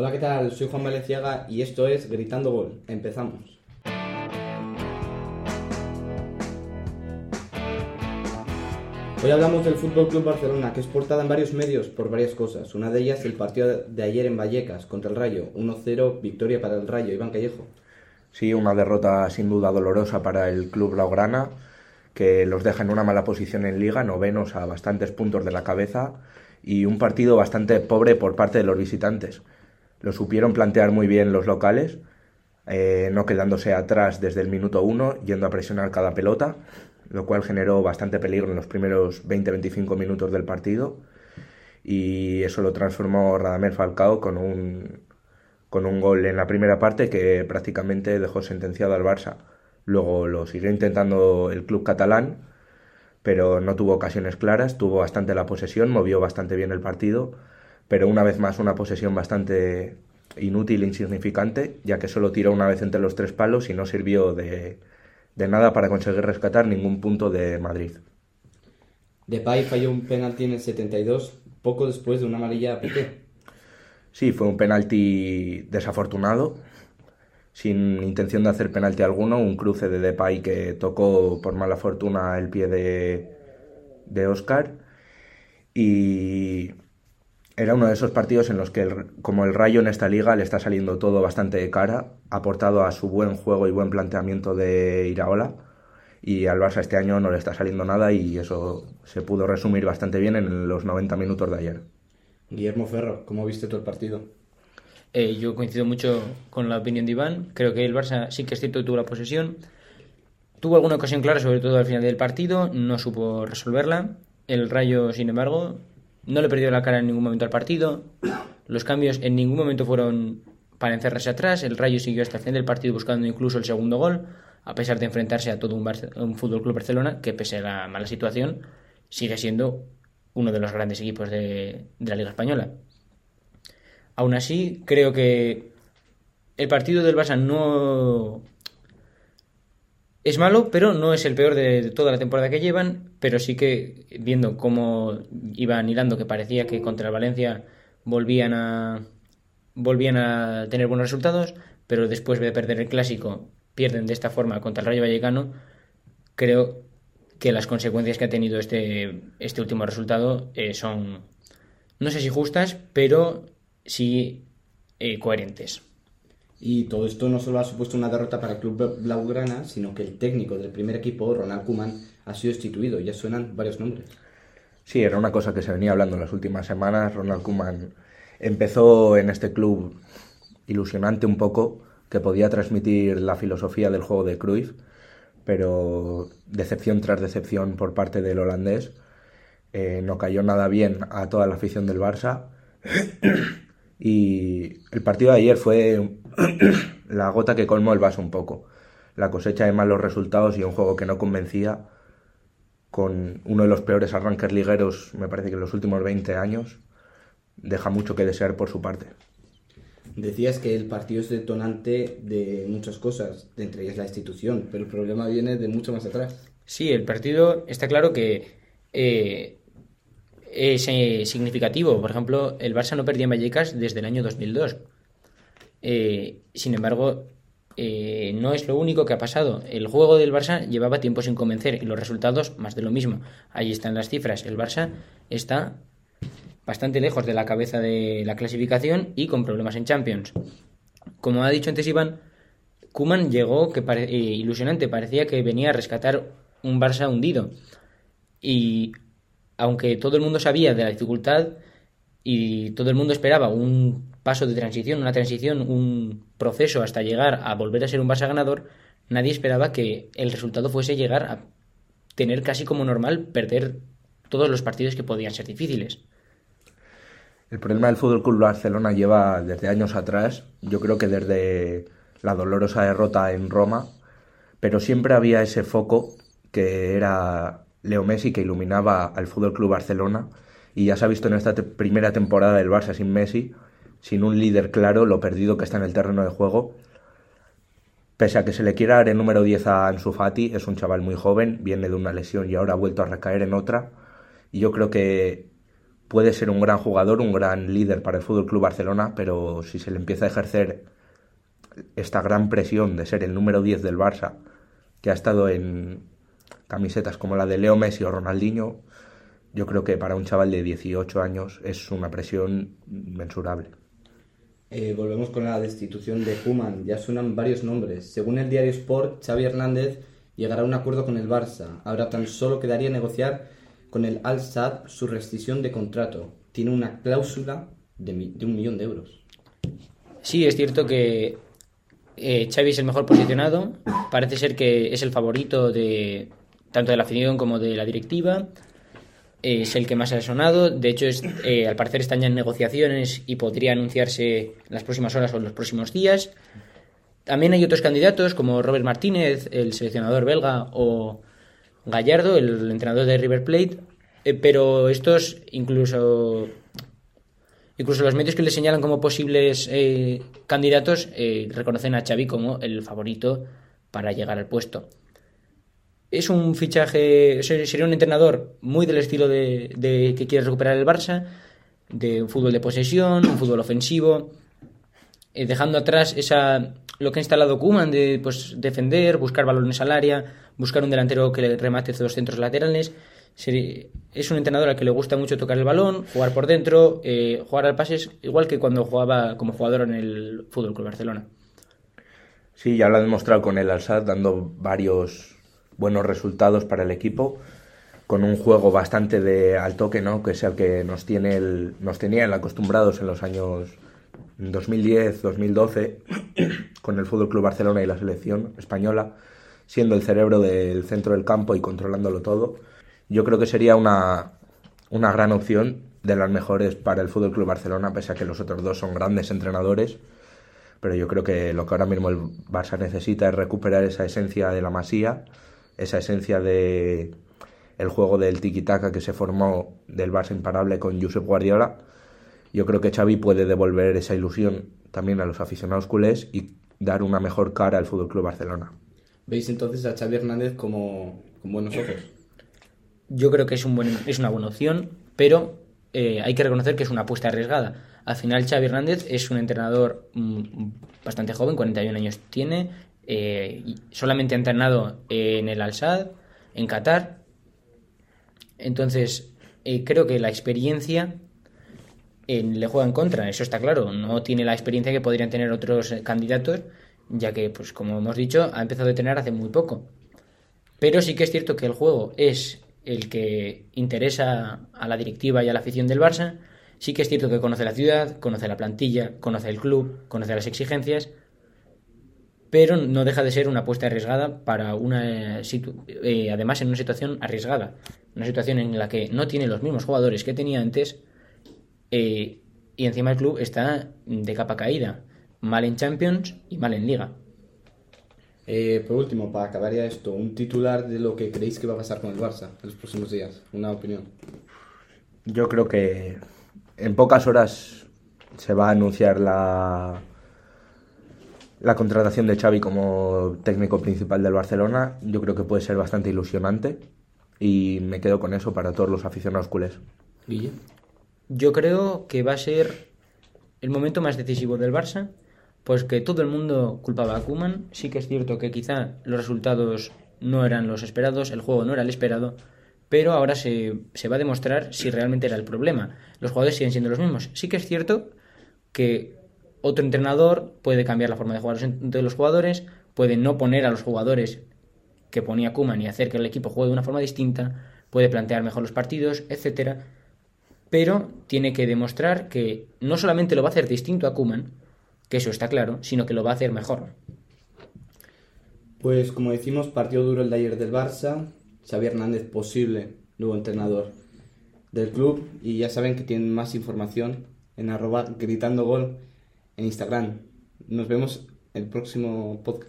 Hola, ¿qué tal? Soy Juan Valenciaga y esto es Gritando Gol. Empezamos. Hoy hablamos del Fútbol Club Barcelona, que es portada en varios medios por varias cosas. Una de ellas, el partido de ayer en Vallecas contra el Rayo. 1-0, victoria para el Rayo. Iván Callejo. Sí, una derrota sin duda dolorosa para el club Blaugrana, que los deja en una mala posición en liga, novenos a bastantes puntos de la cabeza, y un partido bastante pobre por parte de los visitantes. Lo supieron plantear muy bien los locales, eh, no quedándose atrás desde el minuto uno, yendo a presionar cada pelota, lo cual generó bastante peligro en los primeros 20-25 minutos del partido. Y eso lo transformó Radamel Falcao con un, con un gol en la primera parte que prácticamente dejó sentenciado al Barça. Luego lo siguió intentando el club catalán, pero no tuvo ocasiones claras, tuvo bastante la posesión, movió bastante bien el partido, pero una vez más una posesión bastante inútil e insignificante, ya que solo tiró una vez entre los tres palos y no sirvió de, de nada para conseguir rescatar ningún punto de Madrid. Depay falló un penalti en el 72, poco después de una amarilla a Piqué. Sí, fue un penalti desafortunado, sin intención de hacer penalti alguno, un cruce de Depay que tocó por mala fortuna el pie de, de Oscar y era uno de esos partidos en los que, como el Rayo en esta liga, le está saliendo todo bastante de cara, aportado a su buen juego y buen planteamiento de Iraola. Y al Barça este año no le está saliendo nada y eso se pudo resumir bastante bien en los 90 minutos de ayer. Guillermo Ferro, ¿cómo viste tú el partido? Eh, yo coincido mucho con la opinión de Iván. Creo que el Barça sí que es cierto que tuvo la posesión. Tuvo alguna ocasión clara, sobre todo al final del partido. No supo resolverla. El Rayo, sin embargo, no le perdió la cara en ningún momento al partido. Los cambios en ningún momento fueron para encerrarse atrás. El Rayo siguió hasta el final del partido buscando incluso el segundo gol, a pesar de enfrentarse a todo un, Fútbol Club Barcelona que, pese a la mala situación, sigue siendo uno de los grandes equipos de, de la Liga Española. Aún así, creo que el partido del Barça no es malo, pero no es el peor de, toda la temporada que llevan, pero sí que viendo cómo iban hilando, que parecía que contra el Valencia volvían a volvían a tener buenos resultados, pero después de perder el clásico pierden de esta forma contra el Rayo Vallecano, creo que las consecuencias que ha tenido este, este último resultado eh, son, no sé si justas, pero sí eh, coherentes. Y todo esto no solo ha supuesto una derrota para el club blaugrana, sino que el técnico del primer equipo, Ronald Koeman, ha sido destituido. Ya suenan varios nombres. Sí, era una cosa que se venía hablando en las últimas semanas. Ronald Koeman empezó en este club ilusionante un poco, que podía transmitir la filosofía del juego de Cruyff, pero decepción tras decepción por parte del holandés. Eh, no cayó nada bien a toda la afición del Barça. Y el partido de ayer fue la gota que colmó el vaso un poco. La cosecha de malos resultados y un juego que no convencía, con uno de los peores arranques ligueros, me parece que en los últimos 20 años, deja mucho que desear por su parte. Decías que el partido es detonante de muchas cosas, de entre ellas la institución, pero el problema viene de mucho más atrás. Sí, el partido está claro que eh, es eh, significativo. Por ejemplo, el Barça no perdía en Vallecas desde el año 2002. Eh, sin embargo, eh, no es lo único que ha pasado. El juego del Barça llevaba tiempo sin convencer y los resultados más de lo mismo. Ahí están las cifras. El Barça está bastante lejos de la cabeza de la clasificación y con problemas en Champions. Como ha dicho antes Iván, Kuman llegó que ilusionante, parecía que venía a rescatar un Barça hundido. Y aunque todo el mundo sabía de la dificultad y todo el mundo esperaba un paso de transición, una transición, un proceso hasta llegar a volver a ser un Barça ganador, nadie esperaba que el resultado fuese llegar a tener casi como normal perder todos los partidos que podían ser difíciles. El problema del Fútbol Club Barcelona lleva desde años atrás, yo creo que desde la dolorosa derrota en Roma, pero siempre había ese foco que era Leo Messi que iluminaba al Fútbol Club Barcelona y ya se ha visto en esta primera temporada del Barça sin Messi sin un líder claro, lo perdido que está en el terreno de juego. Pese a que se le quiera dar el número 10 a Ansu Fati, es un chaval muy joven, viene de una lesión y ahora ha vuelto a recaer en otra. Y yo creo que puede ser un gran jugador, un gran líder para el Fútbol Club Barcelona, pero si se le empieza a ejercer esta gran presión de ser el número 10 del Barça, que ha estado en camisetas como la de Leo Messi o Ronaldinho, yo creo que para un chaval de 18 años es una presión mensurable. Eh, volvemos con la destitución de Kuman. Ya suenan varios nombres. Según el diario Sport, Xavi Hernández llegará a un acuerdo con el Barça. Ahora tan solo quedaría negociar con el Al-Sad su rescisión de contrato. Tiene una cláusula de, un millón de euros. Sí, es cierto que eh, Xavi es el mejor posicionado. Parece ser que es el favorito de tanto de la afición como de la directiva es el que más ha sonado. De hecho, es, eh, al parecer están ya en negociaciones y podría anunciarse en las próximas horas o en los próximos días. También hay otros candidatos como Robert Martínez, el seleccionador belga, o Gallardo, el entrenador de River Plate. Eh, pero estos, incluso, incluso los medios que le señalan como posibles eh, candidatos, reconocen a Xavi como el favorito para llegar al puesto es un fichaje, sería un entrenador muy del estilo de, que quiere recuperar el Barça, de un fútbol de posesión, un fútbol ofensivo, eh, dejando atrás esa lo que ha instalado Kuman de pues, defender, buscar balones al área, buscar un delantero que le remate los centros laterales. Es un entrenador al que le gusta mucho tocar el balón, jugar por dentro, eh, jugar al pases, igual que cuando jugaba como jugador en el Fútbol Club Barcelona. Sí, ya lo ha demostrado con el Alsat, dando varios buenos resultados para el equipo con un juego bastante de al toque, ¿no? que es el que nos tiene el, nos tenían acostumbrados en los años 2010, 2012 con el Fútbol Club Barcelona y la selección española, siendo el cerebro del centro del campo y controlándolo todo. Yo creo que sería una, una gran opción de las mejores para el Fútbol Club Barcelona, pese a que los otros dos son grandes entrenadores. Pero yo creo que lo que ahora mismo el Barça necesita es recuperar esa esencia de la Masía esa esencia de el juego del tiki-taka que se formó del Barça imparable con Josep Guardiola, yo creo que Xavi puede devolver esa ilusión también a los aficionados culés y dar una mejor cara al Fútbol Club Barcelona. ¿Veis entonces a Xavi Hernández como con buenos ojos? Yo creo que es, un buen, es una buena opción, pero eh, hay que reconocer que es una apuesta arriesgada. Al final Xavi Hernández es un entrenador mm, bastante joven, 41 años tiene, eh, solamente ha entrenado en el Al-Sad, en Qatar. Entonces, eh, creo que la experiencia le juega en contra, eso está claro. No tiene la experiencia que podrían tener otros eh, candidatos, ya que, pues como hemos dicho, ha empezado a entrenar hace muy poco. Pero sí que es cierto que el juego es el que interesa a la directiva y a la afición del Barça. Sí que es cierto que conoce la ciudad, conoce la plantilla, conoce el club, conoce las exigencias pero no deja de ser una apuesta arriesgada para una eh, además en una situación arriesgada, una situación en la que no tiene los mismos jugadores que tenía antes eh, y encima el club está de capa caída, mal en Champions y mal en Liga. Eh, por último, para acabar ya esto, un titular de lo que creéis que va a pasar con el Barça en los próximos días, una opinión. Yo creo que en pocas horas se va a anunciar la la contratación de Xavi como técnico principal del Barcelona yo creo que puede ser bastante ilusionante y me quedo con eso para todos los aficionados culés. Yo creo que va a ser el momento más decisivo del Barça, pues que todo el mundo culpaba a Kuman. Sí que es cierto que quizá los resultados no eran los esperados, el juego no era el esperado, pero ahora se, se va a demostrar si realmente era el problema. Los jugadores siguen siendo los mismos. Sí que es cierto que otro entrenador puede cambiar la forma de jugar de los jugadores, puede no poner a los jugadores que ponía Kuman y hacer que el equipo juegue de una forma distinta, puede plantear mejor los partidos, etcétera, pero tiene que demostrar que no solamente lo va a hacer distinto a Kuman, que eso está claro, sino que lo va a hacer mejor. Pues como decimos, partido duro el de ayer del Barça, Xavi Hernández posible nuevo entrenador del club y ya saben que tienen más información en arroba gritando gol en Instagram. Nos vemos el próximo podcast.